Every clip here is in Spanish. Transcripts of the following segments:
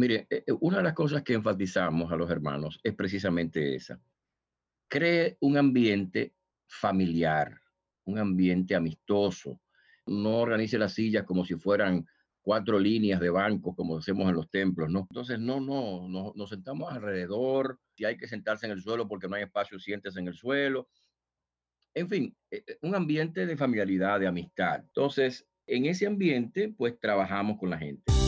Mire, eh, eh, una de las cosas que enfatizamos a los hermanos es precisamente esa. Cree un ambiente familiar, un ambiente amistoso. No organice las sillas como si fueran cuatro líneas de bancos como hacemos en los templos, ¿no? Entonces, no, no, no, nos sentamos alrededor, si hay que sentarse en el suelo porque no hay espacio, siéntese en el suelo. En fin, eh, un ambiente de familiaridad, de amistad. Entonces, en ese ambiente, pues trabajamos con la gente.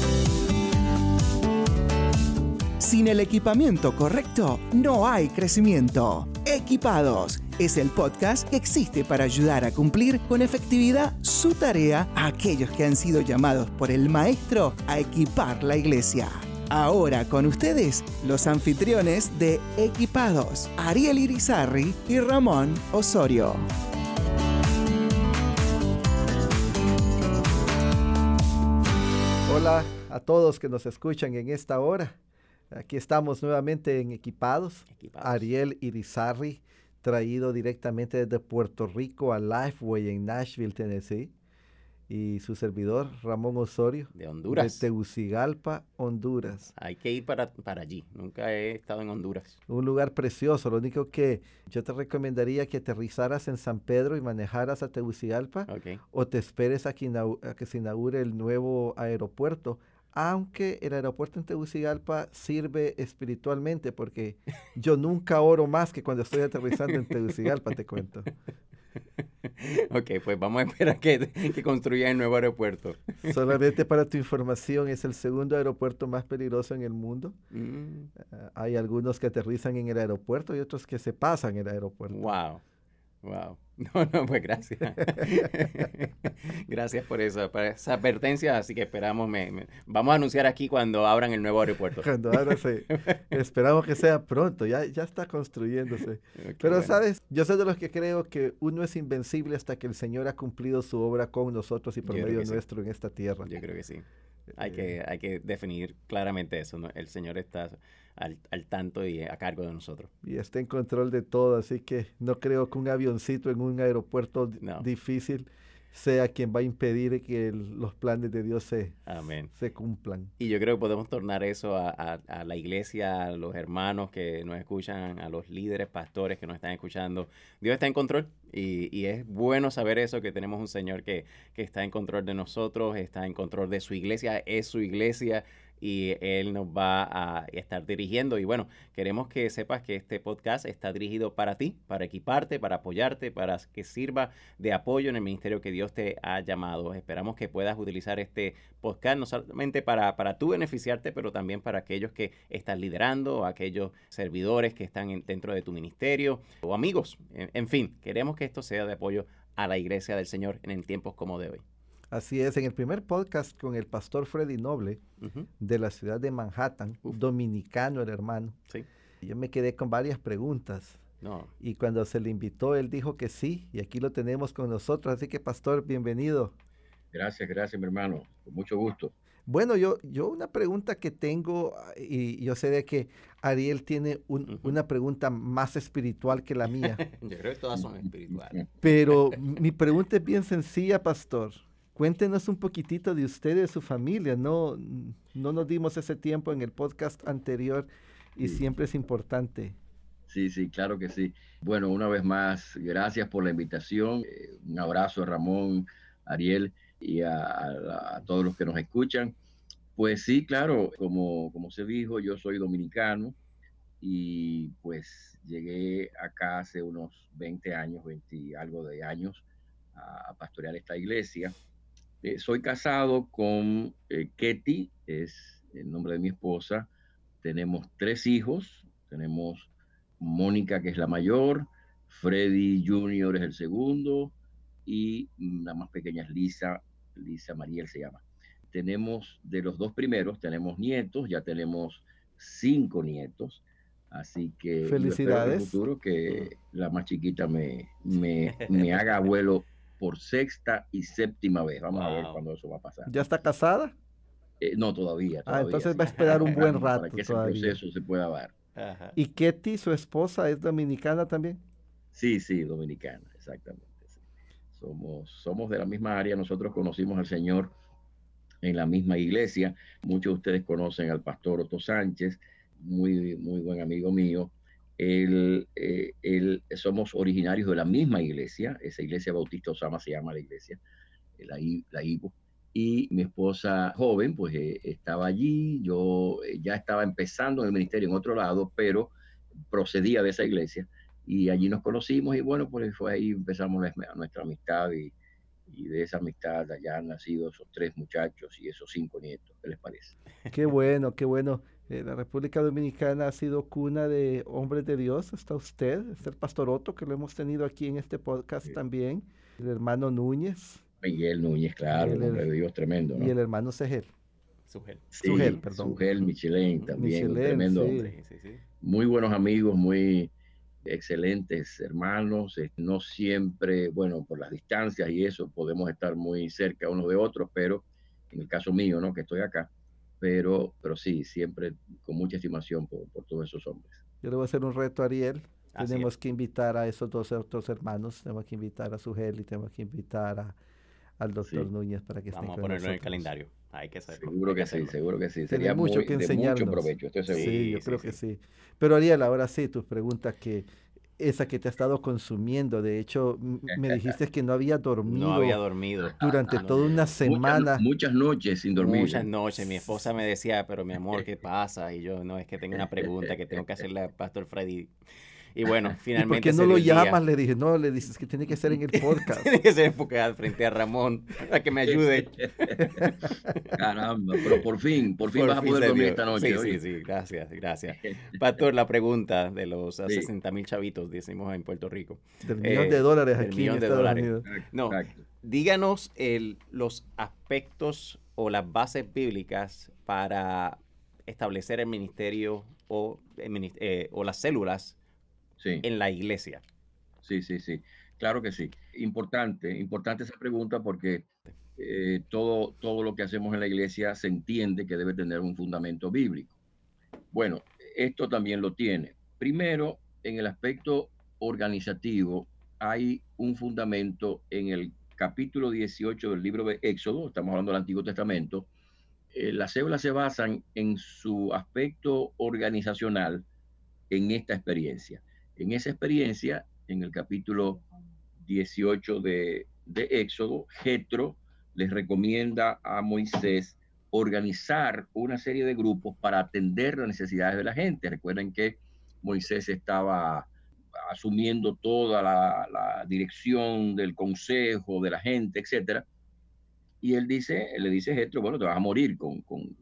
Sin el equipamiento correcto, no hay crecimiento. Equipados es el podcast que existe para ayudar a cumplir con efectividad su tarea a aquellos que han sido llamados por el Maestro a equipar la iglesia. Ahora con ustedes, los anfitriones de Equipados, Ariel Irizarri y Ramón Osorio. Hola a todos que nos escuchan en esta hora. Aquí estamos nuevamente en Equipados. Ariel Irizarri, traído directamente desde Puerto Rico a Lifeway en Nashville, Tennessee. Y su servidor, Ramón Osorio. De Honduras. De Tegucigalpa, Honduras. Hay que ir para, para allí. Nunca he estado en Honduras. Un lugar precioso. Lo único que yo te recomendaría que aterrizaras en San Pedro y manejaras a Tegucigalpa. O te esperes a que, a que se inaugure el nuevo aeropuerto aunque el aeropuerto en Tegucigalpa sirve espiritualmente, porque yo nunca oro más que cuando estoy aterrizando en Tegucigalpa, te cuento. Ok, pues vamos a esperar que, que construyan el nuevo aeropuerto. Solamente para tu información, es el segundo aeropuerto más peligroso en el mundo. Mm. Ah, hay algunos que aterrizan en el aeropuerto y otros que se pasan el aeropuerto. Wow. Wow. No, no, pues gracias. gracias por eso, por esa advertencia. Así que esperamos, me, vamos a anunciar aquí cuando abran el nuevo aeropuerto. Cuando abran, sí. Esperamos que sea pronto, ya, ya está construyéndose. Pero, ¿sabes? Yo soy de los que creo que uno es invencible hasta que el Señor ha cumplido su obra con nosotros y por medio nuestro en esta tierra. Yo creo que sí. Hay, que, eh. hay que definir claramente eso. ¿no? El Señor está al, al, tanto y a cargo de nosotros. Y está en control de todo, así que no creo que un avioncito en un aeropuerto difícil sea quien va a impedir que los planes de Dios se, se cumplan. Y yo creo que podemos tornar eso a, a, la iglesia, a los hermanos que nos escuchan, a los líderes, pastores que nos están escuchando. Dios está en control y, y, es bueno saber eso, que tenemos un Señor que, que está en control de nosotros, está en control de su iglesia, es su iglesia y él nos va a estar dirigiendo. Y bueno, queremos que sepas que este podcast está dirigido para ti, para equiparte, para apoyarte, para que sirva de apoyo en el ministerio que Dios te ha llamado. Esperamos que puedas utilizar este podcast no solamente para, para tú beneficiarte, pero también para aquellos que están liderando, aquellos servidores que están dentro de tu ministerio o amigos. en fin, queremos que esto sea de apoyo a la iglesia del Señor en tiempos como de hoy. Así es, en el primer podcast con el pastor Freddy Noble de la ciudad de Manhattan, dominicano el hermano, yo me quedé con varias preguntas. Y cuando se le invitó, él dijo que sí, y aquí lo tenemos con nosotros. Así que, pastor, bienvenido. Gracias, gracias, mi hermano. Con mucho gusto. Bueno, yo, yo una pregunta que tengo, y yo sé de que Ariel tiene una pregunta más espiritual que la mía. yo creo que todas son espirituales. Pero mi pregunta es bien sencilla, pastor. Cuéntenos un poquitito de usted y de su familia. No, no nos dimos ese tiempo en el podcast anterior y siempre es importante. Sí, sí, claro que sí. Bueno, una vez más, gracias por la invitación. Eh, un abrazo a Ramón, Ariel y a, todos los que nos escuchan. Pues sí, claro, como, como se dijo, yo soy dominicano y pues llegué acá hace unos 20 años, 20 algo de años, a pastorear esta iglesia. Eh, soy casado con eh, Ketty, es el nombre de mi esposa. Tenemos tres hijos. Tenemos Mónica, que es la mayor, Freddy Jr. es el segundo, y la más pequeña es Lisa, Lisa Mariel se llama. Tenemos de los dos primeros, tenemos nietos, ya tenemos cinco nietos. Así que felicidades. en el futuro que la más chiquita me, me, me haga abuelo por sexta y séptima vez. Vamos a ver cuándo eso va a pasar. ¿Ya está casada? Eh, no, todavía, Ah, entonces va a esperar un buen rato. Para que ese proceso se pueda dar. ¿Y Ketty, su esposa, es dominicana también? Sí, sí, dominicana, exactamente. Somos, somos de la misma área. Nosotros conocimos al Señor en la misma iglesia. Muchos de ustedes conocen al pastor Otto Sánchez, muy, muy buen amigo mío. Eh, él, somos originarios de la misma iglesia, esa iglesia Bautista Osama se llama la iglesia, la, la IBO. Y mi esposa joven, pues eh, estaba allí, yo eh, ya estaba empezando en el ministerio en otro lado, pero procedía de esa iglesia y allí nos conocimos y bueno, pues fue ahí empezamos nuestra amistad y, y de esa amistad allá han nacido esos tres muchachos y esos cinco nietos. ¿Qué les parece? Qué bueno, qué bueno. Eh, la República Dominicana ha sido cuna de hombres de Dios. Está usted, está el pastor Otto, que lo hemos tenido aquí en este podcast también. El hermano Núñez. Miguel Núñez, claro, el, hombre de Dios tremendo. Y el hermano Segel. Sugel. Sí, Sugel, perdón. Sugel Michelin también, tremendo hombre. Muy buenos amigos, muy excelentes hermanos, eh, no siempre, bueno, por las distancias y eso, podemos estar muy cerca unos de otros, pero en el caso mío, ¿no? Que estoy acá, pero, pero sí, siempre con mucha estimación por, todos esos hombres. Yo le voy a hacer un reto a Ariel. tenemos que invitar a esos dos otros hermanos, tenemos que invitar a Sugel y tenemos que invitar a, al doctor Núñez para que Vamos estén a ponerlo en el calendario. Hay que hacerlo. Seguro que, sí, seguro que sí. Sería mucho que enseñarnos. mucho provecho, estoy seguro. Sí, yo creo que sí. Pero Ariel, ahora sí, tus preguntas que esa que te ha estado consumiendo. De hecho, me dijiste que no había dormido. No había dormido. Durante toda una semana. Muchas, noches sin dormir. Muchas noches. Mi esposa me decía, pero mi amor, ¿qué pasa? Y yo, no, es que tengo una pregunta que tengo que hacerle al pastor Freddy. Y bueno, finalmente. ¿Y ¿Por qué no lo llamas? Le dije, no, le dices que tiene que ser en el podcast. tiene que ser enfocado frente a Ramón, para que me ayude. Caramba, pero por fin, por fin vas a poder dormir esta noche. Sí, sí, sí, gracias, gracias. Pastor, la pregunta de los 60 mil chavitos, decimos en Puerto Rico. Del millón de dólares aquí. millón de dólares. No, díganos el, los aspectos o las bases bíblicas para establecer el ministerio o, eh, o las células en la iglesia. Sí, sí, sí. Claro que sí. Importante, importante esa pregunta porque eh, todo, todo lo que hacemos en la iglesia se entiende que debe tener un fundamento bíblico. Bueno, esto también lo tiene. Primero, en el aspecto organizativo, hay un fundamento en el capítulo 18 del libro de Éxodo, estamos hablando del Antiguo Testamento. Eh, las células se basan en su aspecto organizacional en esta experiencia. En esa experiencia, en el capítulo 18 de, Éxodo, Jetro les recomienda a Moisés organizar una serie de grupos para atender las necesidades de la gente. Recuerden que Moisés estaba asumiendo toda la, dirección del consejo, de la gente, etcétera. Y él dice, le dice a Jetro, bueno, te vas a morir con, con,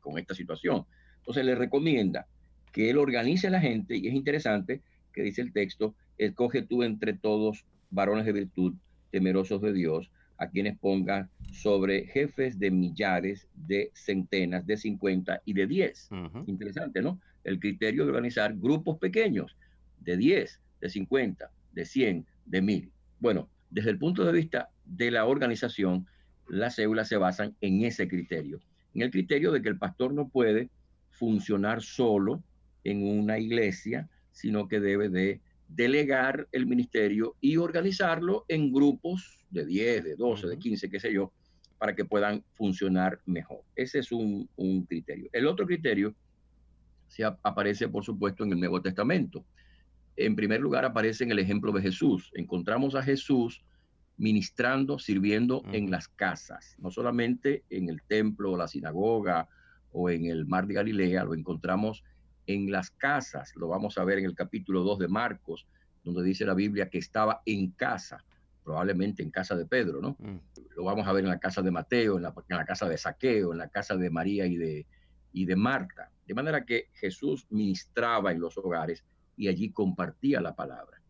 con esta situación. Entonces le recomienda que él organice a la gente, y es interesante que dice el texto, escoge tú entre todos varones de virtud, temerosos de Dios, a quienes pongas sobre jefes de millares, de centenas, de cincuenta y de diez. Interesante, ¿no? El criterio de organizar grupos pequeños, de diez, de cincuenta, de cien, de mil. Bueno, desde el punto de vista de la organización, las células se basan en ese criterio, en el criterio de que el pastor no puede funcionar solo en una iglesia, sino que debe de delegar el ministerio y organizarlo en grupos de 10, de 12, de 15, qué sé yo, para que puedan funcionar mejor. Ese es un, criterio. El otro criterio se aparece, por supuesto, en el Nuevo Testamento. En primer lugar, aparece en el ejemplo de Jesús. Encontramos a Jesús ministrando, sirviendo en las casas, no solamente en el templo la sinagoga o en el mar de Galilea, lo encontramos en las casas. Lo vamos a ver en el capítulo 2 de Marcos, donde dice la Biblia que estaba en casa, probablemente en casa de Pedro, ¿no? Mm. Lo vamos a ver en la casa de Mateo, en la, casa de Saqueo, en la casa de María y de, y de Marta. De manera que Jesús ministraba en los hogares y allí compartía la palabra.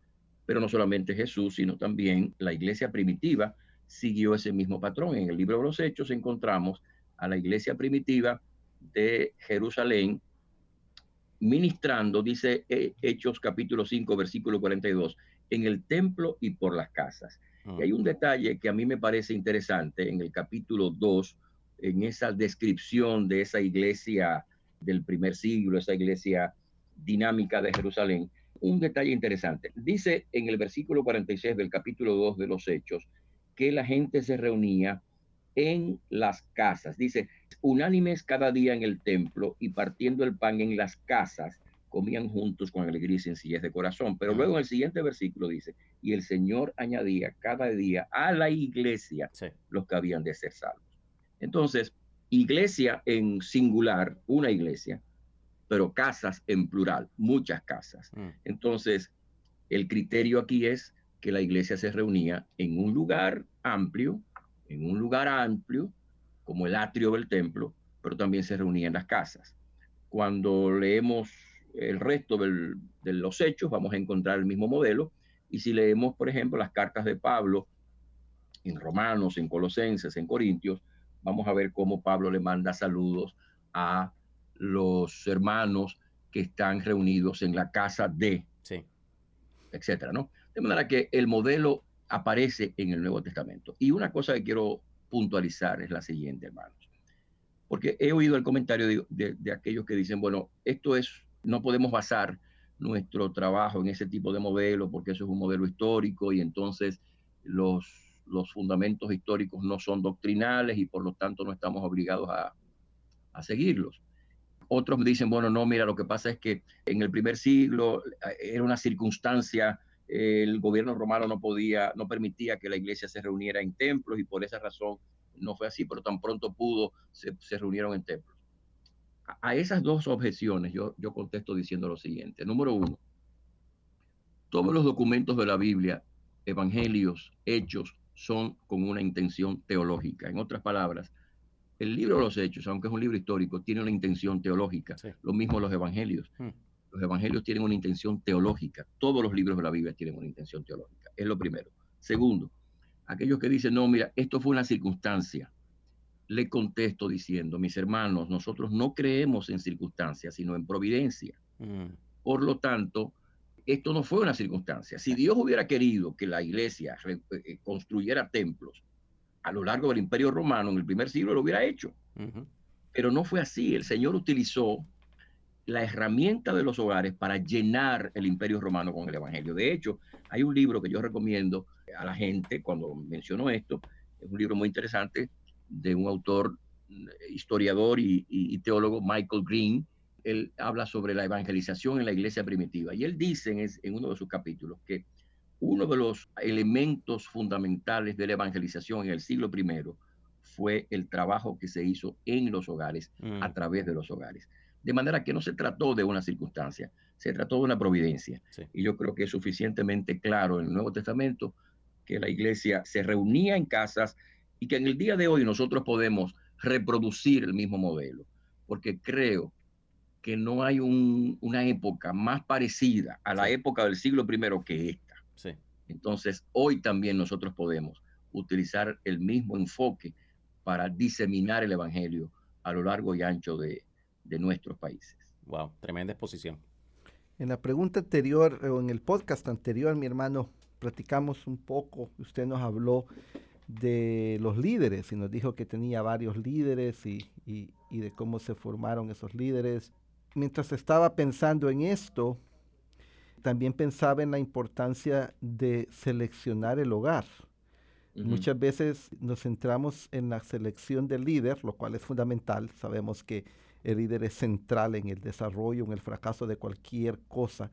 Pero no solamente Jesús, sino también la iglesia primitiva siguió ese mismo patrón. En el libro de los Hechos encontramos a la iglesia primitiva de Jerusalén ministrando, dice eh, Hechos capítulo 5, versículo 42, en el templo y por las casas. Y hay un detalle que a mí me parece interesante en el capítulo 2, en esa descripción de esa iglesia del primer siglo, esa iglesia dinámica de Jerusalén, un detalle interesante. Dice en el versículo 46 del capítulo 2 de los Hechos que la gente se reunía en las casas. Dice, unánimes cada día en el templo y partiendo el pan en las casas, comían juntos con alegría y sencillez de corazón. Pero luego en el siguiente versículo dice, y el Señor añadía cada día a la iglesia los que habían de ser salvos. Entonces, iglesia en singular, una iglesia, pero casas en plural, muchas casas. Mm. Entonces, el criterio aquí es que la iglesia se reunía en un lugar amplio, en un lugar amplio, como el atrio del templo, pero también se reunía en las casas. Cuando leemos el resto de los hechos, vamos a encontrar el mismo modelo. Y si leemos, por ejemplo, las cartas de Pablo en Romanos, en Colosenses, en Corintios, vamos a ver cómo Pablo le manda saludos a los hermanos que están reunidos en la casa de, sí. etcétera, ¿no? De manera que el modelo aparece en el Nuevo Testamento. Y una cosa que quiero puntualizar es la siguiente, hermanos. Porque he oído el comentario de, aquellos que dicen, bueno, esto es, no podemos basar nuestro trabajo en ese tipo de modelo porque eso es un modelo histórico y entonces los, los fundamentos históricos no son doctrinales y por lo tanto no estamos obligados a, a seguirlos. Otros dicen, bueno, no, mira, lo que pasa es que en el primer siglo eh, era una circunstancia el gobierno romano no podía, no permitía que la iglesia se reuniera en templos y por esa razón no fue así, pero tan pronto pudo, se, reunieron en templos. A, esas dos objeciones yo, yo contesto diciendo lo siguiente. Número uno, todos los documentos de la Biblia, evangelios, hechos, son con una intención teológica. En otras palabras, el libro de los hechos, aunque es un libro histórico, tiene una intención teológica. Lo mismo los evangelios. Hmm. Los evangelios tienen una intención teológica. Todos los libros de la Biblia tienen una intención teológica. Es lo primero. Segundo, aquellos que dicen, no, mira, esto fue una circunstancia. Le contesto diciendo, mis hermanos, nosotros no creemos en circunstancias, sino en providencia. Mm. Por lo tanto, esto no fue una circunstancia. Si Dios hubiera querido que la iglesia eh, eh, construyera templos a lo largo del imperio romano en el primer siglo, lo hubiera hecho. Pero no fue así. El Señor utilizó la herramienta de los hogares para llenar el imperio romano con el Evangelio. De hecho, hay un libro que yo recomiendo a la gente cuando menciono esto, es un libro muy interesante de un autor, mm, historiador y, teólogo, Michael Green. Él habla sobre la evangelización en la iglesia primitiva y él dice en, en uno de sus capítulos que uno de los elementos fundamentales de la evangelización en el siglo I fue el trabajo que se hizo en los hogares, a mm. través de los hogares. De manera que no se trató de una circunstancia, se trató de una providencia. Y yo creo que es suficientemente claro en el Nuevo Testamento que la iglesia se reunía en casas y que en el día de hoy nosotros podemos reproducir el mismo modelo, porque creo que no hay una época más parecida a la época del siglo I que esta. Entonces, hoy también nosotros podemos utilizar el mismo enfoque para diseminar el Evangelio a lo largo y ancho de, de nuestros países. Wow, tremenda exposición. En la pregunta anterior, o en el podcast anterior, mi hermano, platicamos un poco, usted nos habló de los líderes y nos dijo que tenía varios líderes y, y, y de cómo se formaron esos líderes. Mientras estaba pensando en esto, también pensaba en la importancia de seleccionar el hogar. Muchas veces nos centramos en la selección del líder, lo cual es fundamental. Sabemos que el líder es central en el desarrollo, en el fracaso de cualquier cosa,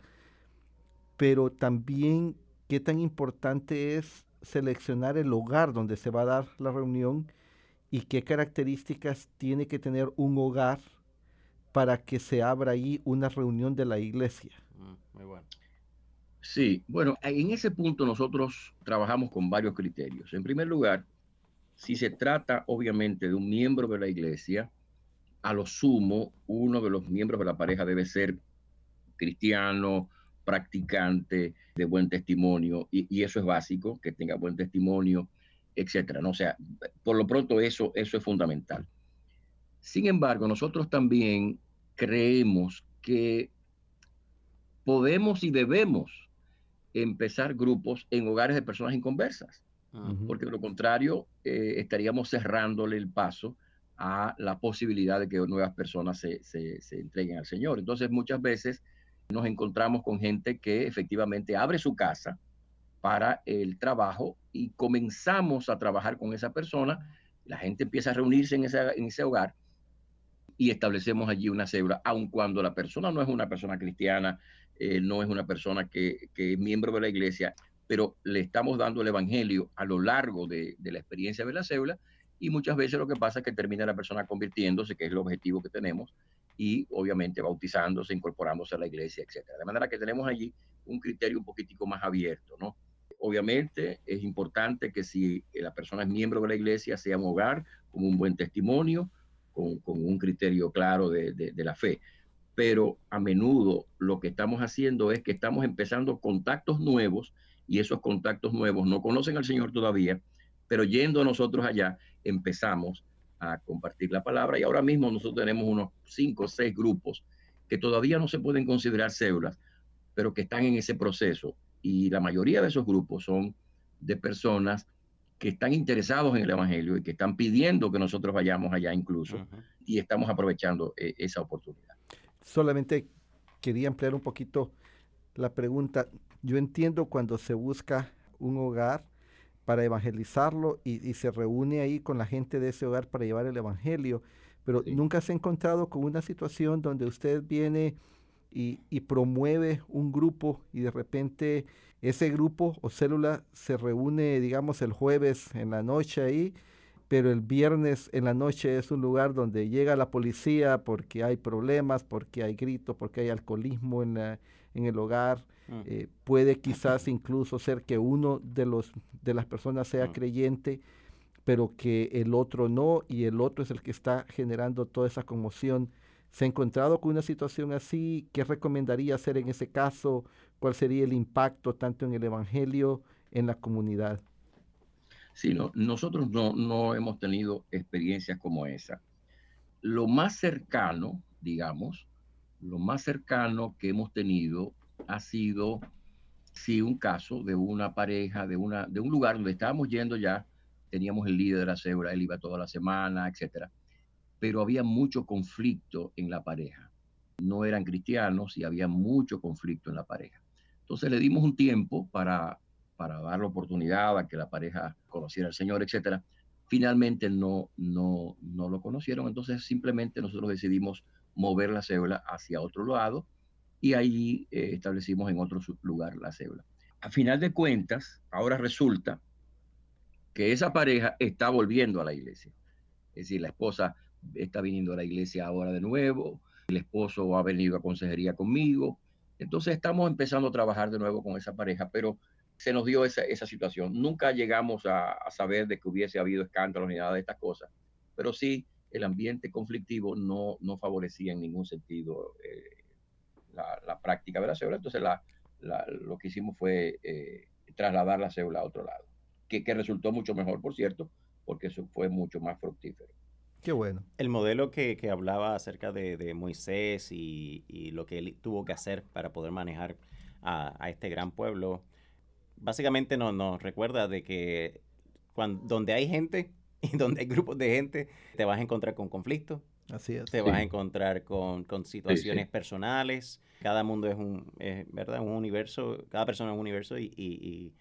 pero también qué tan importante es seleccionar el lugar donde se va a dar la reunión y qué características tiene que tener un hogar para que se abra ahí una reunión de la iglesia. Mm, muy bueno. Sí, bueno, en ese punto nosotros trabajamos con varios criterios. En primer lugar, si se trata obviamente de un miembro de la iglesia, a lo sumo, uno de los miembros de la pareja debe ser cristiano, practicante, de buen testimonio, y, eso es básico, que tenga buen testimonio, etcétera. ¿no? O sea, por lo pronto eso, eso es fundamental. Sin embargo, nosotros también creemos que podemos y debemos empezar grupos en hogares de personas inconversas, porque de lo contrario eh, estaríamos cerrándole el paso a la posibilidad de que nuevas personas se, se, entreguen al Señor. Entonces muchas veces nos encontramos con gente que efectivamente abre su casa para el trabajo y comenzamos a trabajar con esa persona La gente empieza a reunirse en, en ese hogar y establecemos allí una célula, aun cuando la persona no es una persona cristiana, eh, no es una persona que, es miembro de la iglesia, pero le estamos dando el evangelio a lo largo de, la experiencia de la célula y muchas veces lo que pasa es que termina la persona convirtiéndose, que es el objetivo que tenemos, y obviamente bautizándose, incorporándose a la iglesia, etcétera. De manera que tenemos allí un criterio un poquitico más abierto, ¿no? Obviamente es importante que si la persona es miembro de la iglesia sea un hogar como un buen testimonio, con, un criterio claro de, de, la fe. Pero a menudo lo que estamos haciendo es que estamos empezando contactos nuevos y esos contactos nuevos no conocen al Señor todavía, pero yendo nosotros allá empezamos a compartir la palabra y ahora mismo nosotros tenemos unos cinco o seis grupos que todavía no se pueden considerar células, pero que están en ese proceso y la mayoría de esos grupos son de personas que están interesados en el Evangelio y que están pidiendo que nosotros vayamos allá incluso y estamos aprovechando eh, esa oportunidad. Solamente quería ampliar un poquito la pregunta. Yo entiendo cuando se busca un hogar para evangelizarlo y, se reúne ahí con la gente de ese hogar para llevar el Evangelio, pero nunca se ha encontrado con una situación donde usted viene y, promueve un grupo y de repente ese grupo o célula se reúne, digamos, el jueves en la noche ahí, pero el viernes en la noche es un lugar donde llega la policía porque hay problemas, porque hay gritos, porque hay alcoholismo en, en el hogar. Mm. Eh, puede quizás incluso ser que uno de, los, de las personas sea mm. creyente, pero que el otro no, y el otro es el que está generando toda esa conmoción se ha encontrado con una situación así, ¿qué recomendaría hacer en ese caso? ¿Cuál sería el impacto tanto en el Evangelio, en la comunidad? Sí, no, nosotros no, no hemos tenido experiencias como esa. Lo más cercano, digamos, lo más cercano que hemos tenido ha sido, sí, un caso de una pareja, de, una, de un lugar donde estábamos yendo ya, teníamos el líder de la cebra, él iba toda la semana, etcétera pero había mucho conflicto en la pareja. No eran cristianos y había mucho conflicto en la pareja. Entonces le dimos un tiempo para, para dar la oportunidad a que la pareja conociera al Señor, etc. Finalmente no, no, no lo conocieron, entonces simplemente nosotros decidimos mover la cédula hacia otro lado y ahí eh, establecimos en otro lugar la cédula. A final de cuentas, ahora resulta que esa pareja está volviendo a la iglesia. Es decir, la esposa está viniendo a la iglesia ahora de nuevo, el esposo ha venido a consejería conmigo, entonces estamos empezando a trabajar de nuevo con esa pareja, pero se nos dio esa, esa situación. Nunca llegamos a, saber de que hubiese habido escándalos ni nada de estas cosas, pero sí el ambiente conflictivo no, no favorecía en ningún sentido eh, la, práctica de la célula. Entonces la, lo que hicimos fue eh, trasladar la célula a otro lado, que, que resultó mucho mejor, por cierto, porque eso fue mucho más fructífero. Qué bueno. El modelo que, hablaba acerca de, Moisés y, lo que él tuvo que hacer para poder manejar a, este gran pueblo, básicamente nos, nos recuerda de que cuando, donde hay gente y donde hay grupos de gente, te vas a encontrar con conflictos. Así es. Te vas a encontrar con, situaciones personales. Cada mundo es un, ¿verdad? un universo, cada persona es un universo y,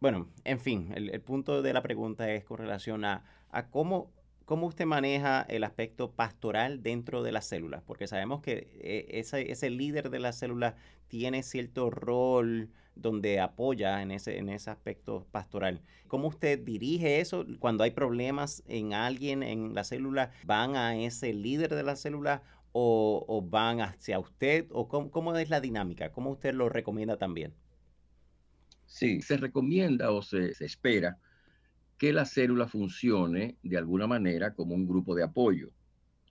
bueno, en fin, el, punto de la pregunta es con relación a, a cómo ¿Cómo usted maneja el aspecto pastoral dentro de las células? Porque sabemos que eh, ese, ese líder de la célula tiene cierto rol donde apoya en ese, en ese aspecto pastoral. ¿Cómo usted dirige eso? Cuando hay problemas en alguien en la célula, ¿van a ese líder de la célula o, van hacia usted? ¿O cómo, es la dinámica? ¿Cómo usted lo recomienda también? Sí, se recomienda o se, se espera que la célula funcione de alguna manera como un grupo de apoyo.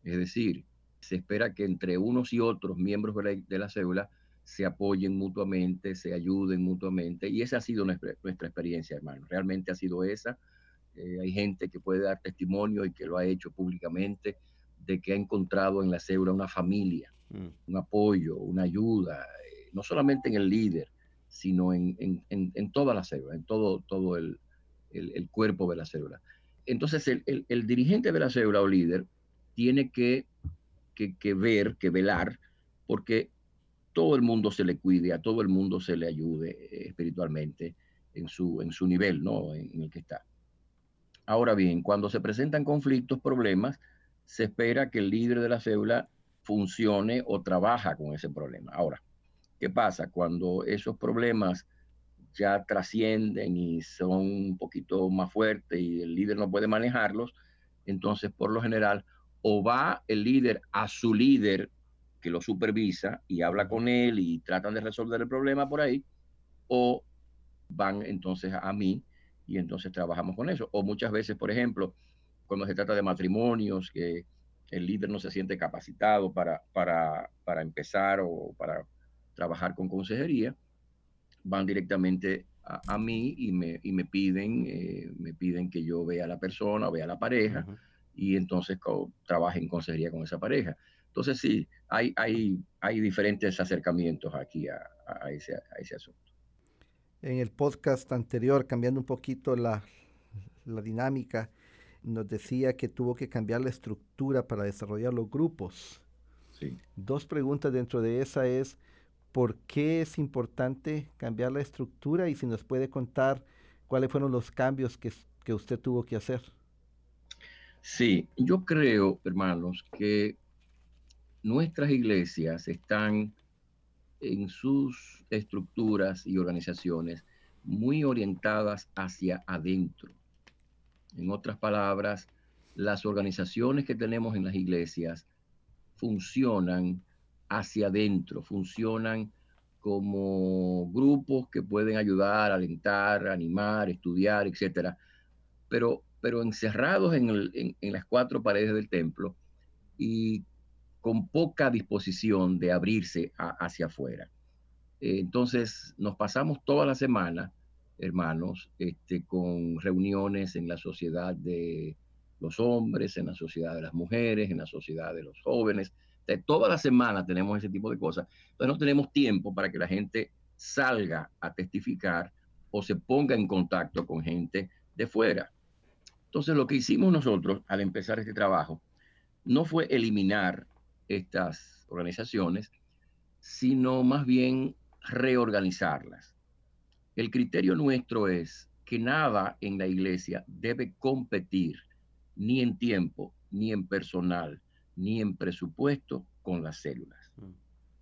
Es decir, se espera que entre unos y otros miembros de la, célula se apoyen mutuamente, se ayuden mutuamente. Y esa ha sido nuestra, experiencia, hermano. Realmente ha sido esa. Eh, hay gente que puede dar testimonio y que lo ha hecho públicamente de que ha encontrado en la célula una familia, mm. un apoyo, una ayuda, eh, no solamente en el líder, sino en, en toda la célula, en todo, todo el, el, cuerpo de la célula. Entonces, el, dirigente de la célula o líder tiene que, que, ver, que velar, porque todo el mundo se le cuide, a todo el mundo se le ayude eh, espiritualmente en su, en su nivel, ¿no? En, el que está. Ahora bien, cuando se presentan conflictos, problemas, se espera que el líder de la célula funcione o trabaja con ese problema. Ahora, ¿qué pasa? Cuando esos problemas ya trascienden y son un poquito más fuertes y el líder no puede manejarlos, entonces por lo general o va el líder a su líder que lo supervisa y habla con él y tratan de resolver el problema por ahí, o van entonces a mí y entonces trabajamos con eso. O muchas veces, por ejemplo, cuando se trata de matrimonios, que el líder no se siente capacitado para, para, para empezar o para trabajar con consejería, van directamente a, mí y me, y me piden, eh, me piden que yo vea a la persona, vea a la pareja y entonces trabaje en consejería con esa pareja. Entonces sí, hay, hay, hay diferentes acercamientos aquí a, a, ese, a ese asunto. En el podcast anterior, cambiando un poquito la, la dinámica, nos decía que tuvo que cambiar la estructura para desarrollar los grupos. Sí. Dos preguntas dentro de esa es, ¿por qué es importante cambiar la estructura? Y si nos puede contar cuáles fueron los cambios que, que usted tuvo que hacer. Sí, yo creo, hermanos, que nuestras iglesias están en sus estructuras y organizaciones muy orientadas hacia adentro. En otras palabras, las organizaciones que tenemos en las iglesias funcionan hacia adentro, funcionan como grupos que pueden ayudar, alentar, animar, estudiar, etcétera, pero pero encerrados en, las cuatro paredes del templo y con poca disposición de abrirse hacia afuera. Eh, entonces nos pasamos toda la semana, hermanos, este, con reuniones en la sociedad de los hombres, en la sociedad de las mujeres, en la sociedad de los jóvenes. Toda la semana tenemos ese tipo de cosas. Entonces no tenemos tiempo para que la gente salga a testificar o se ponga en contacto con gente de fuera. Entonces, lo que hicimos nosotros al empezar este trabajo no fue eliminar estas organizaciones, sino más bien reorganizarlas. El criterio nuestro es que nada en la iglesia debe competir ni en tiempo, ni en personal, ni en presupuesto con las células. Mm.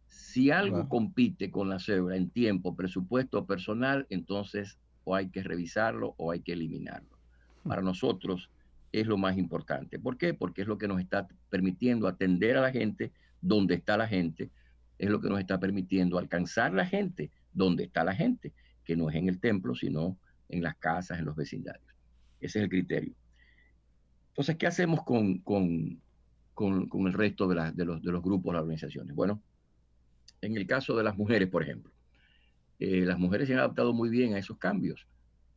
Si algo compite con la célula en tiempo, presupuesto personal, entonces o hay que revisarlo o hay que eliminarlo para nosotros es lo más importante. ¿Por qué? Porque es lo que nos está permitiendo atender a la gente donde está la gente, es lo que nos está permitiendo alcanzar la gente donde está la gente, que no es en el templo, sino en las casas, en los vecindarios. Ese es el criterio. Entonces, ¿qué hacemos con, con, con, el resto de, de, los, de los grupos, las organizaciones? Bueno, en el caso de las mujeres, por ejemplo, eh, las mujeres se han adaptado muy bien a esos cambios.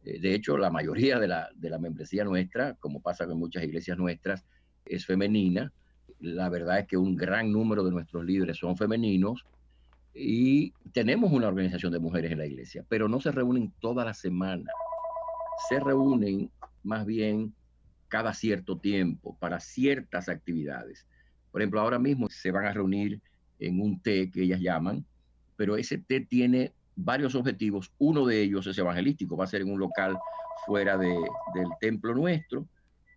Eh, de hecho, la mayoría de la, de la membresía nuestra, como pasa con muchas iglesias nuestras, es femenina. La verdad es que un gran número de nuestros líderes son femeninos y tenemos una organización de mujeres en la iglesia, pero no se reúnen toda la semana. Se reúnen más bien cada cierto tiempo para ciertas actividades. Por ejemplo, ahora mismo se van a reunir en un té que ellas llaman, pero ese té tiene varios objetivos. Uno de ellos es evangelístico, va a ser en un local fuera de, del templo nuestro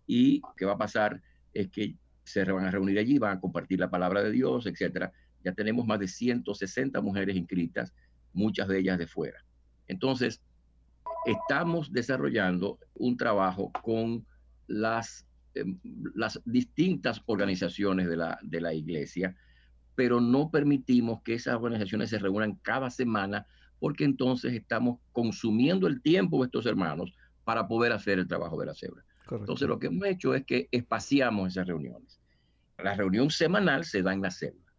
y que va a pasar es que se van a reunir allí, van a compartir la palabra de Dios, etcétera. Ya tenemos más de 160 mujeres inscritas, muchas de ellas de fuera. Entonces, estamos desarrollando un trabajo con las, em, las distintas organizaciones de la, de la iglesia, pero no permitimos que esas organizaciones se reúnan cada semana porque entonces estamos consumiendo el tiempo de estos hermanos para poder hacer el trabajo de la cebra. Entonces lo que hemos hecho es que espaciamos esas reuniones. La reunión semanal se da en la célula.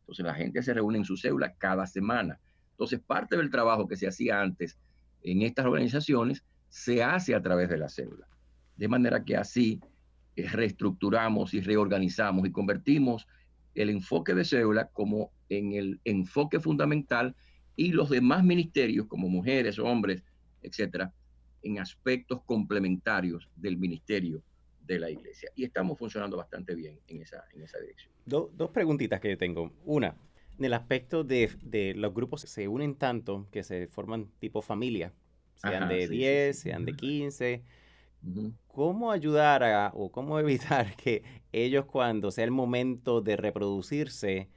Entonces la gente se reúne en su célula cada semana. Entonces parte del trabajo que se hacía antes en estas organizaciones se hace a través de la célula. De manera que así eh, reestructuramos y reorganizamos y convertimos el enfoque de célula como en el enfoque fundamental y los demás ministerios, como mujeres, hombres, etcétera, en aspectos complementarios del ministerio de la iglesia. Y estamos funcionando bastante bien en esa, en esa dirección. dos preguntitas que yo tengo. Una, en el aspecto de, de, los grupos se unen tanto que se forman tipo familia, sean de 10, sean de 15. ¿Cómo ayudar a, o cómo evitar que ellos cuando sea el momento de reproducirse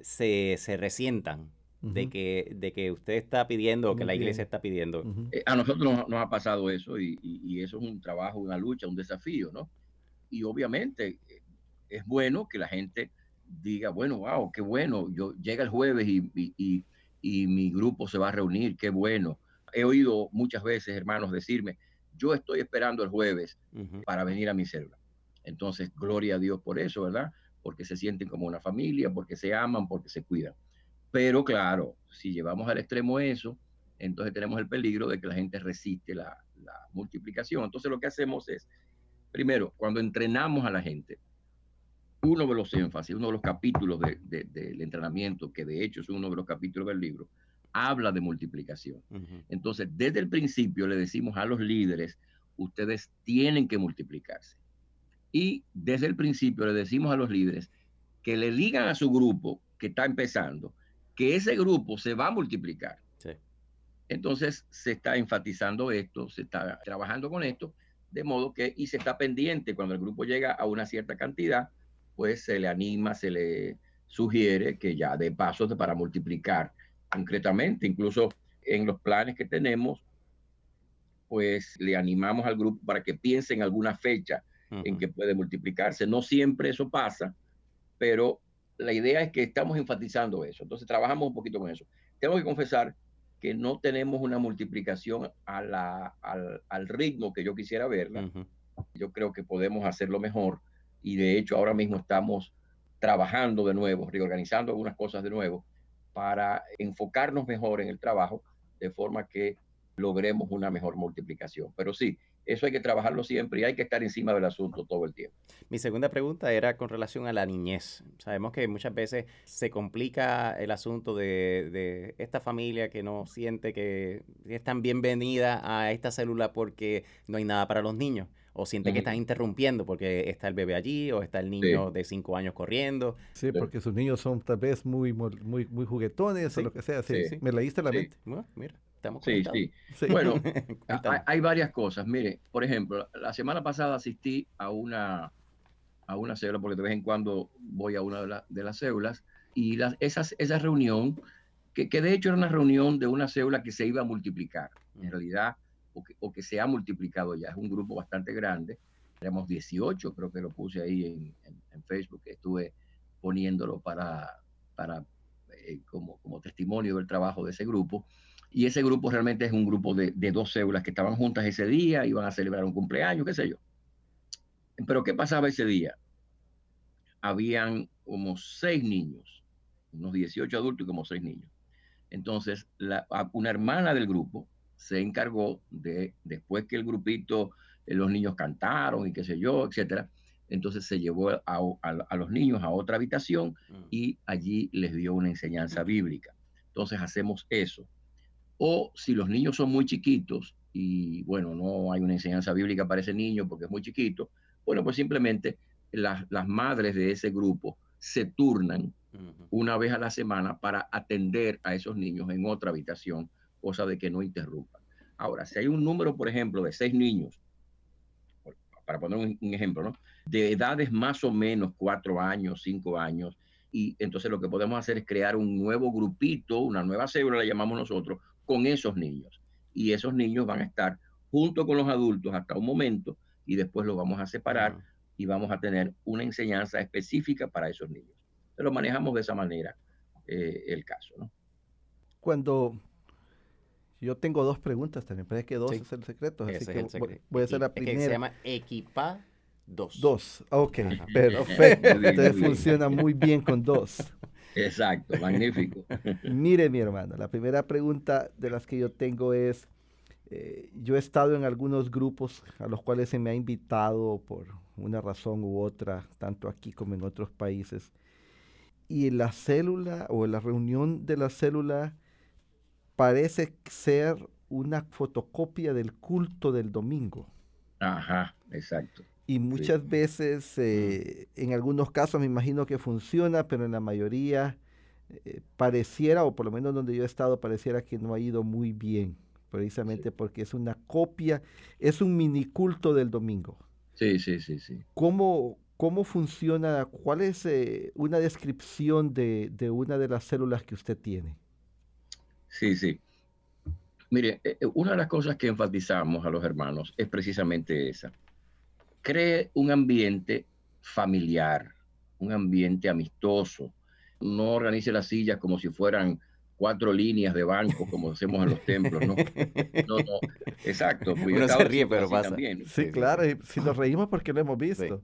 se, se resientan? De, que, de que usted está pidiendo o que la iglesia está pidiendo. Eh, a nosotros nos, ha pasado eso y, y, eso es un trabajo, una lucha, un desafío, ¿no? Y obviamente eh, es bueno que la gente diga, bueno, wow, qué bueno, yo llega el jueves y, y, y mi grupo se va a reunir, qué bueno. He oído muchas veces hermanos decirme, yo estoy esperando el jueves para venir a mi célula. Entonces, gloria a Dios por eso, ¿verdad? Porque se sienten como una familia, porque se aman, porque se cuidan. Pero claro, si llevamos al extremo eso, entonces tenemos el peligro de que la gente resiste la, multiplicación. Entonces lo que hacemos es, primero, cuando entrenamos a la gente, uno de los énfasis, uno de los capítulos del entrenamiento, que de hecho es uno de los capítulos del libro, habla de multiplicación. Entonces, desde el principio le decimos a los líderes, ustedes tienen que multiplicarse. Y desde el principio le decimos a los líderes que le digan a su grupo que está empezando que ese grupo se va a multiplicar. Entonces se está enfatizando esto, se está trabajando con esto, de modo que, y se está pendiente cuando el grupo llega a una cierta cantidad, pues se le anima, se le sugiere que ya dé pasos para multiplicar concretamente, incluso en los planes que tenemos, pues le animamos al grupo para que piense en alguna fecha en que puede multiplicarse. No siempre eso pasa, pero la idea es que estamos enfatizando eso. Entonces trabajamos un poquito con eso. Tengo que confesar que no tenemos una multiplicación a la, al, ritmo que yo quisiera verla. Yo creo que podemos hacerlo mejor y de hecho ahora mismo estamos trabajando de nuevo, reorganizando algunas cosas de nuevo para enfocarnos mejor en el trabajo de forma que logremos una mejor multiplicación. Pero sí, eso hay que trabajarlo siempre y hay que estar encima del asunto todo el tiempo. Mi segunda pregunta era con relación a la niñez. Sabemos que muchas veces se complica el asunto de, esta familia que no siente que es tan bienvenida a esta célula porque no hay nada para los niños. O siente que están interrumpiendo porque está el bebé allí o está el niño de cinco años corriendo. Sí, porque sus niños son tal vez muy, muy, muy juguetones o lo que sea. Sí, Me leíste la mente. mira sí, sí, Bueno, hay, varias cosas. Mire, por ejemplo, la semana pasada asistí a una, a una célula, porque de vez en cuando voy a una de, las células, y las, esas, esa reunión, que, que, de hecho era una reunión de una célula que se iba a multiplicar, en mm. realidad, o que, o que se ha multiplicado ya, es un grupo bastante grande, éramos 18, creo que lo puse ahí en, en, Facebook, estuve poniéndolo para, para eh, como, como testimonio del trabajo de ese grupo. Y ese grupo realmente es un grupo de, dos células que estaban juntas ese día, iban a celebrar un cumpleaños, qué sé yo. Pero ¿qué pasaba ese día? Habían como seis niños, unos 18 adultos y como seis niños. Entonces, una hermana del grupo se encargó de, después que el grupito, eh, los niños cantaron y qué sé yo, etcétera, entonces se llevó a, a, los niños a otra habitación mm. y allí les dio una enseñanza bíblica. Entonces hacemos eso. O si los niños son muy chiquitos y bueno, no hay una enseñanza bíblica para ese niño porque es muy chiquito, bueno, pues simplemente las, madres de ese grupo se turnan una vez a la semana para atender a esos niños en otra habitación, cosa de que no interrumpan. Ahora, si hay un número, por ejemplo, de seis niños, para poner un, un ejemplo, ¿no? De edades más o menos cuatro años, cinco años, y entonces lo que podemos hacer es crear un nuevo grupito, una nueva célula, la llamamos nosotros, con esos niños. Y esos niños van a estar junto con los adultos hasta un momento y después los vamos a separar y vamos a tener una enseñanza específica para esos niños. Pero manejamos de esa manera eh, el caso. ¿no? Cuando yo tengo dos preguntas también, parece que dos es el secreto. Así que voy a hacer la primera. se llama Equipa 2. Dos, ok, perfecto. Entonces funciona muy bien con dos. Exacto, magnífico. Mire, mi hermano, la primera pregunta de las que yo tengo es, eh, yo he estado en algunos grupos a los cuales se me ha invitado por una razón u otra, tanto aquí como en otros países, y la célula o la reunión de la célula parece ser una fotocopia del culto del domingo. Ajá, exacto. Y muchas veces, eh, en algunos casos me imagino que funciona, pero en la mayoría eh, pareciera, o por lo menos donde yo he estado, pareciera que no ha ido muy bien. precisamente porque es una copia, es un mini culto del domingo. Sí, sí, sí, sí. ¿Cómo, cómo funciona? ¿Cuál es eh, una descripción de, de, una de las células que usted tiene? Sí, sí. Mire, una de las cosas que enfatizamos a los hermanos es precisamente esa. Cree un ambiente familiar, un ambiente amistoso. No organice las sillas como si fueran cuatro líneas de banco como hacemos en los templos, ¿no? No, no, exacto. Pues Uno se ríe, pero pasa. También. Sí, claro, y si nos reímos porque lo hemos visto.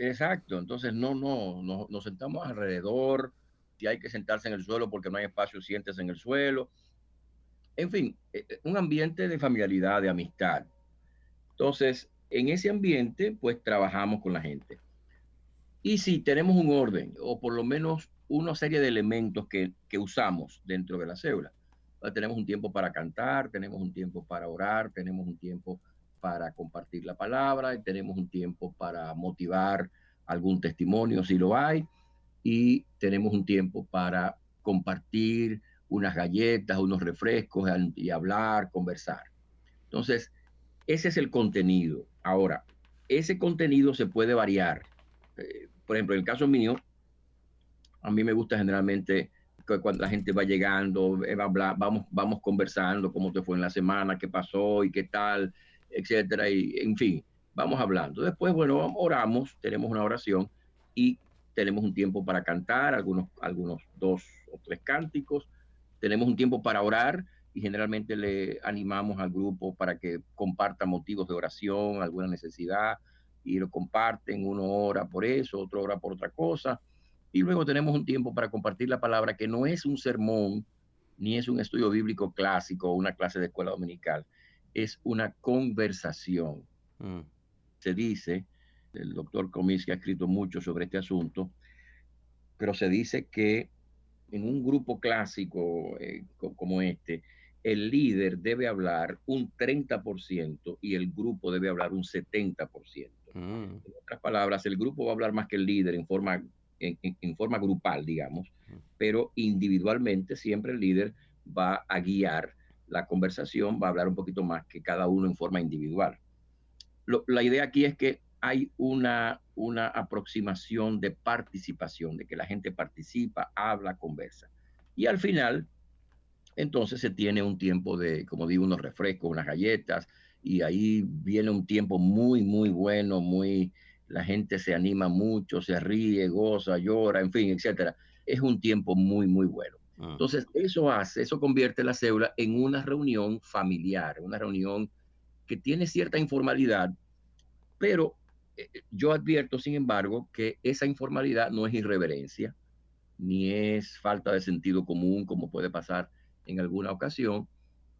Exacto, entonces no, no, no, nos sentamos alrededor, si hay que sentarse en el suelo porque no hay espacio, siéntese en el suelo. En fin, eh, eh, un ambiente de familiaridad, de amistad. Entonces, en ese ambiente, pues trabajamos con la gente. Y si tenemos un orden, o por lo menos una serie de elementos que, usamos dentro de la célula. Tenemos un tiempo para cantar, tenemos un tiempo para orar, tenemos un tiempo para compartir la palabra, tenemos un tiempo para motivar algún testimonio si lo hay, y tenemos un tiempo para compartir unas galletas, unos refrescos y hablar, conversar. Entonces, ese es el contenido. Ahora, ese contenido se puede variar. Eh, por ejemplo, en el caso mío, a mí me gusta generalmente cuando la gente va llegando, eh, vamos, vamos conversando cómo te fue en la semana, qué pasó y qué tal, etcétera, y en fin, vamos hablando. Después, bueno, oramos, tenemos una oración y tenemos un tiempo para cantar, algunos, algunos dos o tres cánticos, tenemos un tiempo para orar y generalmente le animamos al grupo para que comparta motivos de oración, alguna necesidad, y lo comparten, uno ora por eso, otro ora por otra cosa y luego tenemos un tiempo para compartir la palabra que no es un sermón, ni es un estudio bíblico clásico o una clase de escuela dominical, es una conversación. Mm. Se dice, el doctor Comiskey ha escrito mucho sobre este asunto, pero se dice que en un grupo clásico eh, como este, el líder debe hablar un 30% y el grupo debe hablar un 70%. Mm. En otras palabras, el grupo va a hablar más que el líder en forma en, forma grupal, digamos, pero individualmente siempre el líder va a guiar la conversación, va a hablar un poquito más que cada uno en forma individual. la idea aquí es que hay una, una aproximación de participación, de que la gente participa, habla, conversa. Y al final, entonces se tiene un tiempo de, como digo, unos refrescos, unas galletas, y ahí viene un tiempo muy, muy bueno, muy, la gente se anima mucho, se ríe, goza, llora, en fin, etcétera. Es un tiempo muy, muy bueno. Ah. Entonces, eso hace, eso convierte la célula en una reunión familiar, una reunión que tiene cierta informalidad, pero eh, yo advierto, sin embargo, que esa informalidad no es irreverencia, ni es falta de sentido común, como puede pasar en alguna ocasión,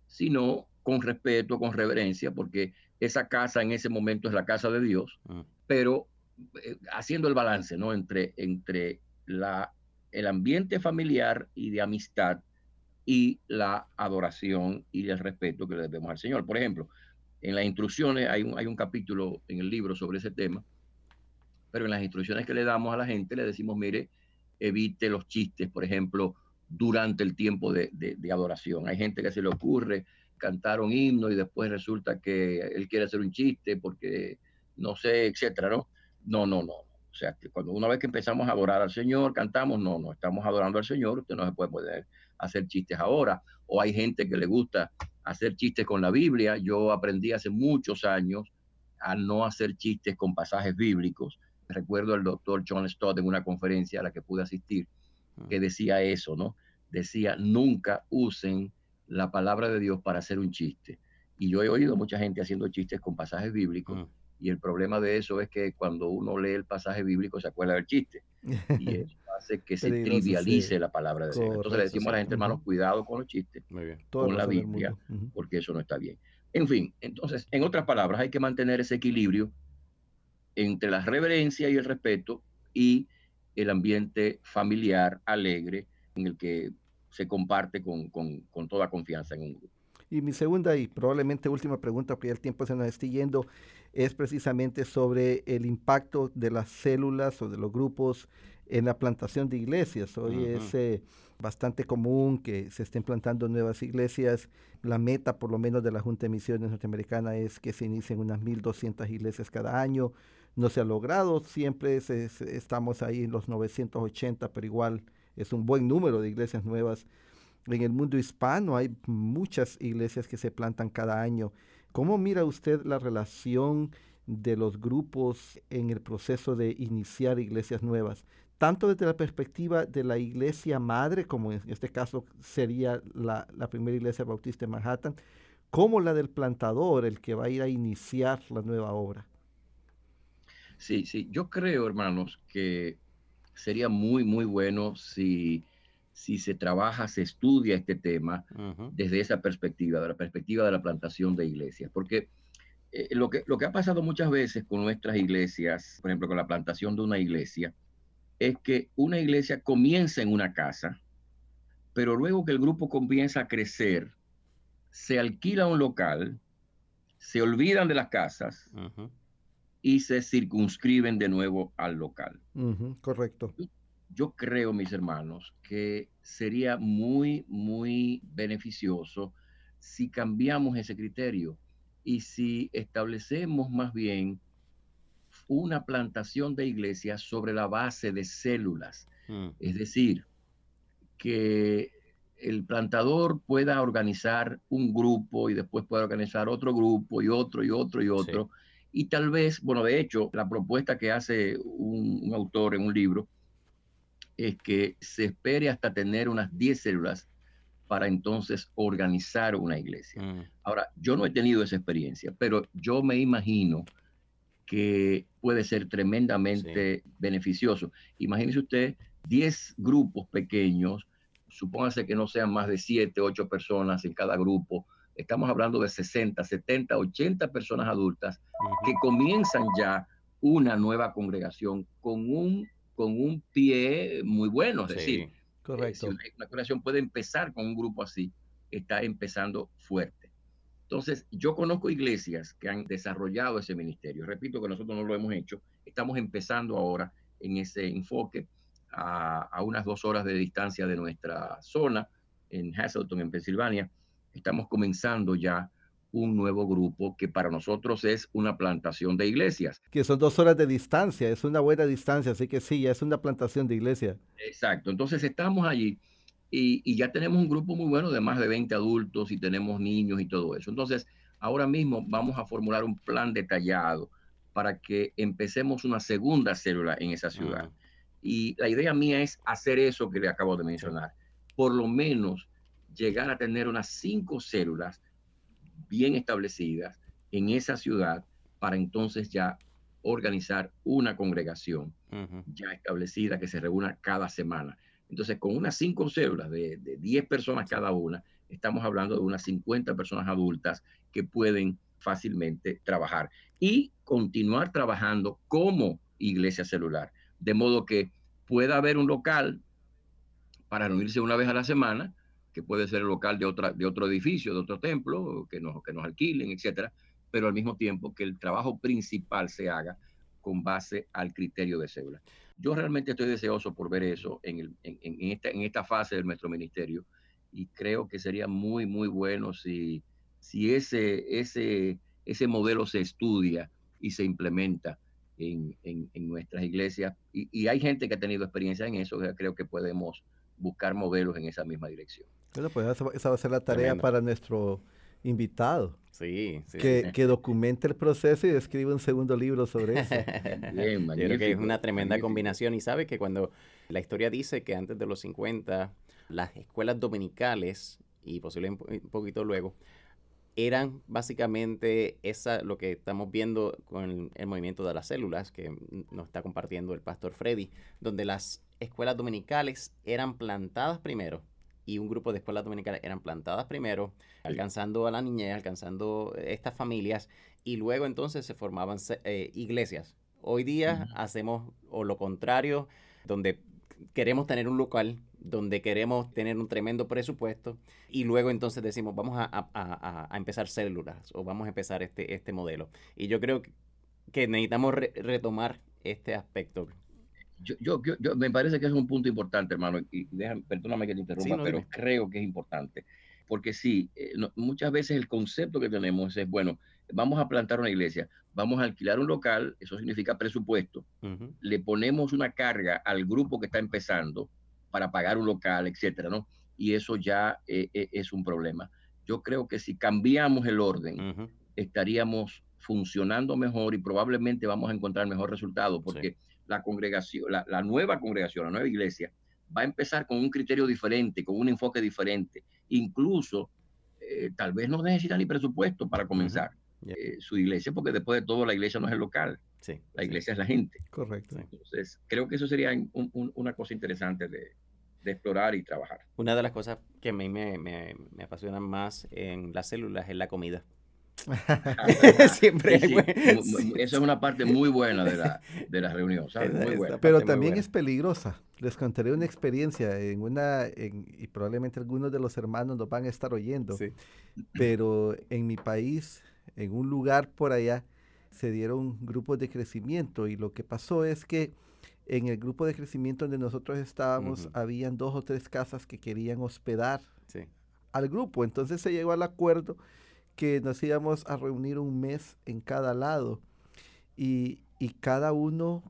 sino con respeto, con reverencia, porque esa casa en ese momento es la casa de Dios, ah. pero eh, haciendo el balance ¿no? entre, entre la, el ambiente familiar y de amistad y la adoración y el respeto que le debemos al Señor. Por ejemplo, en las instrucciones, hay un, hay un capítulo en el libro sobre ese tema, pero en las instrucciones que le damos a la gente le decimos, mire, evite los chistes, por ejemplo, durante el tiempo de, de adoración. Hay gente que se le ocurre cantar un himno y después resulta que él quiere hacer un chiste porque no sé, etcétera, ¿no? No, no, no. O sea, que cuando una vez que empezamos a adorar al Señor, cantamos, no, no estamos adorando al Señor, usted no se puede poder hacer chistes ahora. O hay gente que le gusta hacer chistes con la Biblia. Yo aprendí hace muchos años a no hacer chistes con pasajes bíblicos. Recuerdo al doctor John Stott en una conferencia a la que pude asistir, que decía eso, ¿no? Decía, nunca usen la palabra de Dios para hacer un chiste. Y yo he oído mucha gente haciendo chistes con pasajes bíblicos. Mm. Y el problema de eso es que cuando uno lee el pasaje bíblico se acuerda del chiste. Y eso hace que se trivialice la palabra de Dios. Entonces le decimos a la gente, hermano, cuidado con los chistes, con la Biblia, porque eso no está bien. En fin, entonces, en otras palabras, hay que mantener ese equilibrio entre la reverencia y el respeto y el ambiente familiar, alegre, en el que se comparte con, con, toda confianza en un grupo. Y mi segunda y probablemente última pregunta, porque ya el tiempo se nos está yendo, es precisamente sobre el impacto de las células o de los grupos en la plantación de iglesias. Hoy es eh, bastante común que se estén plantando nuevas iglesias. La meta, por lo menos, de la Junta de Misiones Norteamericana es que se inicien unas 1.200 iglesias cada año. No se ha logrado, siempre estamos ahí en los 980, pero igual es un buen número de iglesias nuevas. En el mundo hispano hay muchas iglesias que se plantan cada año. ¿Cómo mira usted la relación de los grupos en el proceso de iniciar iglesias nuevas? Tanto desde la perspectiva de la iglesia madre, como en este caso sería la, primera iglesia bautista de Manhattan, como la del plantador, el que va a ir a iniciar la nueva obra. Sí, sí, yo creo, hermanos, que sería muy, muy bueno si, si se trabaja, se estudia este tema desde esa perspectiva, de la perspectiva de la plantación de iglesias. Porque eh, lo, que, lo que ha pasado muchas veces con nuestras iglesias, por ejemplo, con la plantación de una iglesia, es que una iglesia comienza en una casa, pero luego que el grupo comienza a crecer, se alquila un local, se olvidan de las casas y se circunscriben de nuevo al local. correcto. Yo, creo, mis hermanos, que sería muy, muy beneficioso si cambiamos ese criterio y si establecemos más bien una plantación de iglesias sobre la base de células. Mm. Es decir, que el plantador pueda organizar un grupo y después pueda organizar otro grupo y otro y otro y otro. Y tal vez, bueno, de hecho, la propuesta que hace un, autor en un libro es que se espere hasta tener unas 10 células para entonces organizar una iglesia. Mm. Ahora, yo no he tenido esa experiencia, pero yo me imagino que puede ser tremendamente beneficioso. Imagínese usted 10 grupos pequeños, supóngase que no sean más de 7, 8 personas en cada grupo, estamos hablando de 60, 70, 80 personas adultas que comienzan ya una nueva congregación con un, con un pie muy bueno. Es decir, eh, correcto. una, congregación puede empezar con un grupo así, está empezando fuerte. Entonces, yo conozco iglesias que han desarrollado ese ministerio. Repito que nosotros no lo hemos hecho. Estamos empezando ahora en ese enfoque a, a unas dos horas de distancia de nuestra zona en Hasselton, en Pensilvania estamos comenzando ya un nuevo grupo que para nosotros es una plantación de iglesias. Que son dos horas de distancia, es una buena distancia, así que sí, ya es una plantación de iglesia. Exacto, entonces estamos allí y, ya tenemos un grupo muy bueno de más de 20 adultos y tenemos niños y todo eso. Entonces, ahora mismo vamos a formular un plan detallado para que empecemos una segunda célula en esa ciudad. Y la idea mía es hacer eso que le acabo de mencionar, por lo menos llegar a tener unas cinco células bien establecidas en esa ciudad para entonces ya organizar una congregación ya establecida que se reúna cada semana. Entonces, con unas cinco células de, de 10 personas cada una, estamos hablando de unas 50 personas adultas que pueden fácilmente trabajar y continuar trabajando como iglesia celular. De modo que pueda haber un local para reunirse una vez a la semana, que puede ser el local de, otra, de otro edificio, de otro templo, que nos, que nos alquilen, etcétera, pero al mismo tiempo que el trabajo principal se haga con base al criterio de cédula. Yo realmente estoy deseoso por ver eso en, el, en, esta, en esta fase del nuestro ministerio y creo que sería muy, muy bueno si, si ese, ese, ese modelo se estudia y se implementa en, en, en nuestras iglesias. Y, y, hay gente que ha tenido experiencia en eso, creo que podemos buscar modelos en esa misma dirección. Bueno, pues esa, va a ser la tarea para nuestro invitado. Sí, sí. Que, que, documente el proceso y escriba un segundo libro sobre eso. Bien, Yo creo que es una tremenda combinación y sabe que cuando la historia dice que antes de los 50 las escuelas dominicales y posiblemente un poquito luego eran básicamente esa lo que estamos viendo con el, movimiento de las células que nos está compartiendo el pastor Freddy, donde las escuelas dominicales eran plantadas primero y un grupo de escuelas dominicales eran plantadas primero, alcanzando a la niñez, alcanzando estas familias, y luego entonces se formaban eh, iglesias. Hoy día hacemos o lo contrario, donde queremos tener un local, donde queremos tener un tremendo presupuesto, y luego entonces decimos, vamos a, empezar células o vamos a empezar este, este modelo. Y yo creo que necesitamos retomar este aspecto Yo, yo, yo, me parece que es un punto importante, hermano, y perdóname que te interrumpa, pero creo que es importante. Porque sí, eh, muchas veces el concepto que tenemos es, bueno, vamos a plantar una iglesia, vamos a alquilar un local, eso significa presupuesto, le ponemos una carga al grupo que está empezando para pagar un local, etcétera, ¿no? Y eso ya eh, eh, es un problema. Yo creo que si cambiamos el orden, estaríamos funcionando mejor y probablemente vamos a encontrar mejor resultado porque la congregación, la, nueva congregación, la nueva iglesia, va a empezar con un criterio diferente, con un enfoque diferente. Incluso, eh, tal vez no necesita ni presupuesto para comenzar eh, su iglesia, porque después de todo la iglesia no es el local. Sí, la iglesia es la gente. Correcto. Entonces, creo que eso sería una cosa interesante de, explorar y trabajar. Una de las cosas que a mí me, me, me apasionan más en las células es la comida. Siempre. Esa es una parte muy buena de la, de la reunión, Pero también es peligrosa. Les contaré una experiencia en una, y probablemente algunos de los hermanos nos van a estar oyendo, pero en mi país, en un lugar por allá, se dieron grupos de crecimiento y lo que pasó es que en el grupo de crecimiento donde nosotros estábamos, habían dos o tres casas que querían hospedar al grupo. Entonces se llegó al acuerdo que nos íbamos a reunir un mes en cada lado. Y, cada uno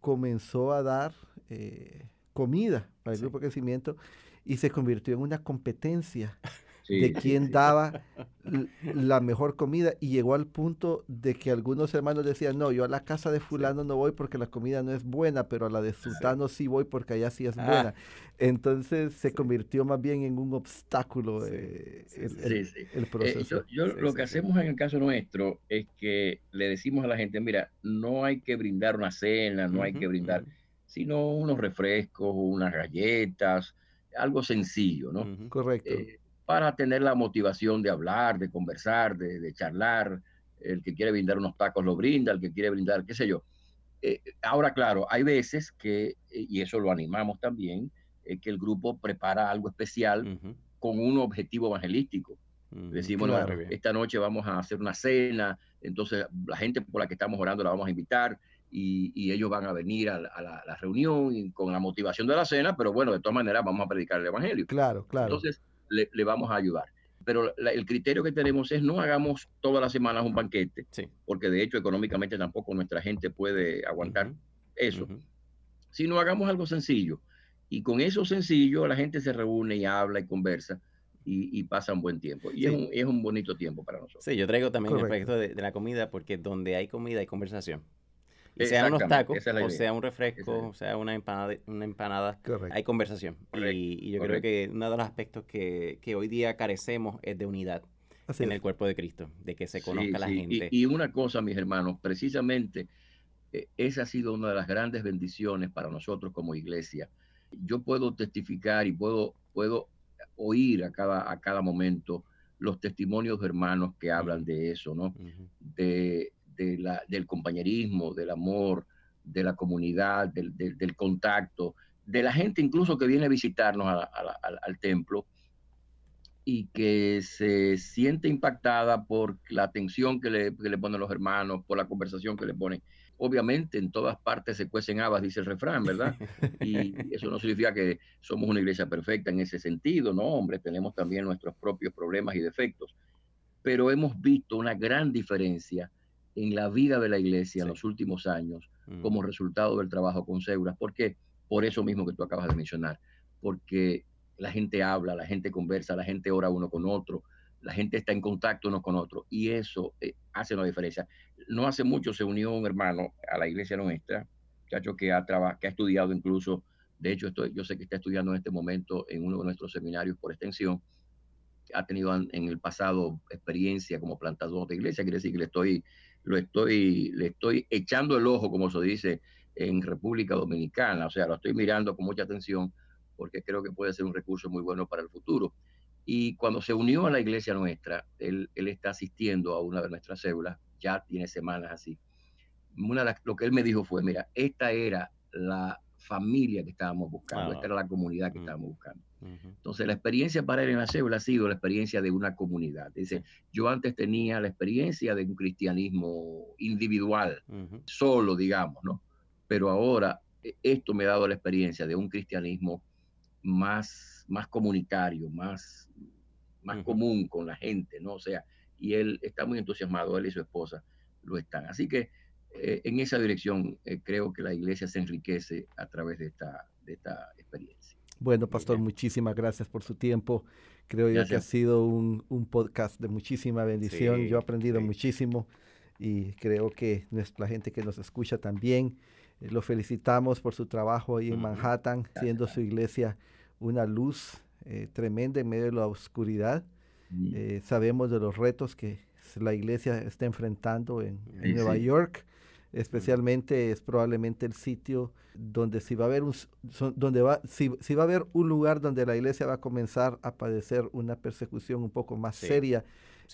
comenzó a dar eh, comida para el grupo de crecimiento y se convirtió en una competencia de quién daba la mejor comida y llegó al punto de que algunos hermanos decían, no, yo a la casa de fulano no voy porque la comida no es buena, pero a la de sultano sí voy porque allá sí es ah. buena. Entonces se convirtió más bien en un obstáculo eh, el, proceso. yo, lo que hacemos en el caso nuestro es que le decimos a la gente, mira, no hay que brindar una cena, no hay que brindar, sino unos refrescos, unas galletas, algo sencillo, ¿no? Correcto. Eh, para tener la motivación de hablar, de conversar, de, charlar. El que quiere brindar unos tacos lo brinda, el que quiere brindar, qué sé yo. Eh, ahora, claro, hay veces que, eh, y eso lo animamos también, eh, que el grupo prepara algo especial con un objetivo evangelístico. Decimos, esta noche vamos a hacer una cena, entonces la gente por la que estamos orando la vamos a invitar y, ellos van a venir a, la, reunión con la motivación de la cena, pero bueno, de todas maneras vamos a predicar el Evangelio. Claro, claro. Entonces, le, vamos a ayudar. Pero el criterio que tenemos es no hagamos todas las semanas un banquete, porque de hecho económicamente tampoco nuestra gente puede aguantar eso, sino hagamos algo sencillo. Y con eso sencillo la gente se reúne y habla y conversa. Y, pasa un buen tiempo. Y es, un, bonito tiempo para nosotros. Sí, yo traigo también el aspecto de, la comida, porque donde hay comida hay conversación sea unos tacos, o sea un refresco, o sea una empanada, una empanada hay conversación. Y, yo creo que uno de los aspectos que, hoy día carecemos es de unidad en el cuerpo de Cristo, de que se conozca la gente. Y, una cosa, mis hermanos, precisamente eh, esa ha sido una de las grandes bendiciones para nosotros como iglesia. Yo puedo testificar y puedo, puedo oír a cada, a cada momento los testimonios de hermanos que hablan de eso, ¿no? De del compañerismo, del amor, de la comunidad, del, contacto, de la gente incluso que viene a visitarnos al templo y que se siente impactada por la atención que le, que le, ponen los hermanos, por la conversación que le ponen. Obviamente en todas partes se cuecen habas, dice el refrán, ¿verdad? Y eso no significa que somos una iglesia perfecta en ese sentido, no, hombre, tenemos también nuestros propios problemas y defectos, pero hemos visto una gran diferencia en la vida de la iglesia en los últimos años mm. como resultado del trabajo con Seguras. ¿Por qué? Por eso mismo que tú acabas de mencionar. Porque la gente habla, la gente conversa, la gente ora uno con otro, la gente está en contacto uno con otro y eso eh, hace una diferencia. No hace mucho se unió un hermano a la iglesia nuestra, muchacho que ha, que ha estudiado incluso, de hecho estoy, yo sé que está estudiando en este momento en uno de nuestros seminarios por extensión, ha tenido en el pasado experiencia como plantador de iglesia, quiere decir que le estoy lo estoy, le estoy echando el ojo, como se dice en República Dominicana, o sea, lo estoy mirando con mucha atención porque creo que puede ser un recurso muy bueno para el futuro. Y cuando se unió a la iglesia nuestra, él, él está asistiendo a una de nuestras células, ya tiene semanas así. Una de lo que él me dijo fue, mira, esta era la familia que estábamos buscando, esta era la comunidad que mm. estábamos buscando. Entonces, la experiencia para él en la célula ha sido la experiencia de una comunidad. Dice, yo antes tenía la experiencia de un cristianismo individual, solo, digamos, ¿no? Pero ahora e, esto me ha dado la experiencia de un cristianismo más, más comunitario, más, más común con la gente, ¿no? O sea, y él está muy entusiasmado, él y su esposa lo están. Así que eh, en esa dirección eh, creo que la iglesia se enriquece a través de esta, de esta experiencia. Bueno, pastor, muchísimas gracias por su tiempo. Creo yo que ha sido un, un, podcast de muchísima bendición. yo he aprendido muchísimo y creo que nuestra gente que nos escucha también. Eh, lo felicitamos por su trabajo ahí en Manhattan, siendo su iglesia una luz tremenda en medio de la oscuridad. sabemos de los retos que la iglesia está enfrentando en, Nueva York especialmente es probablemente el sitio donde si va a haber un donde va si, va a haber un lugar donde la iglesia va a comenzar a padecer una persecución un poco más seria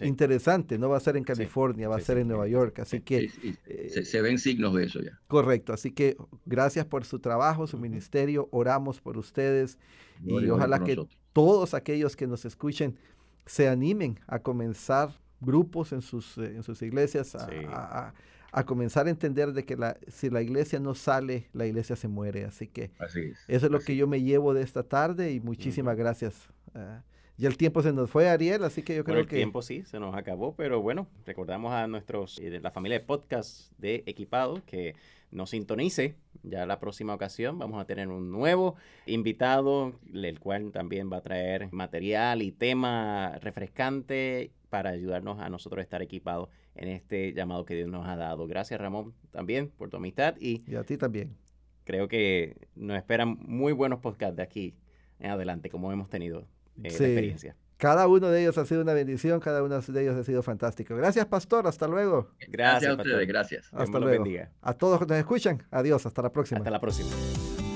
interesante no va a ser en California va a ser en Nueva York así que eh, se, ven signos de eso ya. correcto así que gracias por su trabajo su ministerio oramos por ustedes y ojalá que todos aquellos que nos escuchen se animen a comenzar grupos en sus, eh, en sus iglesias a, a, comenzar a entender de que la, si la iglesia no sale, la iglesia se muere. Así que eso es lo que yo me llevo de esta tarde y muchísimas gracias. Uh, ya el tiempo se nos fue, Ariel, así que yo creo el que... El tiempo sí, se nos acabó, pero bueno, recordamos a nuestros, eh, de la familia de podcast de Equipado que nos sintonice. Ya la próxima ocasión vamos a tener un nuevo invitado, el cual también va a traer material y tema refrescante para ayudarnos a nosotros a estar equipados en este llamado que Dios nos ha dado. Gracias Ramón también por tu amistad y, y a ti también. Creo que nos esperan muy buenos podcasts de aquí en adelante, como hemos tenido eh, experiencia. Cada uno de ellos ha sido una bendición, cada uno de ellos ha sido fantástico. Gracias, pastor. Hasta luego. Gracias, a ustedes, gracias. Hasta luego. A todos que nos escuchan, adiós. Hasta la próxima. Hasta la próxima.